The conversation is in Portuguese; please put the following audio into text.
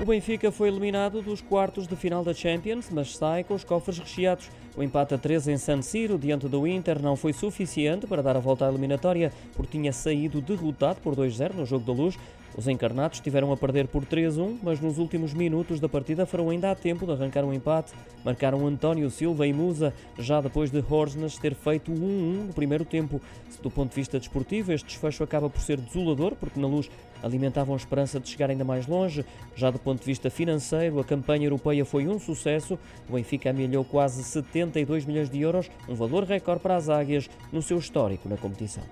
O Benfica foi eliminado dos quartos de final da Champions, mas sai com os cofres recheados. O empate a 3 em San Siro, diante do Inter, não foi suficiente para dar a volta à eliminatória, porque tinha saído derrotado por 2-0 no jogo da luz. Os encarnados tiveram a perder por 3-1, mas nos últimos minutos da partida foram ainda a tempo de arrancar um empate. Marcaram António Silva e Musa, já depois de Horsnes ter feito 1-1 no primeiro tempo. Do ponto de vista desportivo, este desfecho acaba por ser desolador, porque na luz alimentavam a esperança de chegar ainda mais longe. Já do ponto de vista financeiro, a campanha europeia foi um sucesso. O Benfica amelhou quase 72 milhões de euros, um valor recorde para as águias no seu histórico na competição.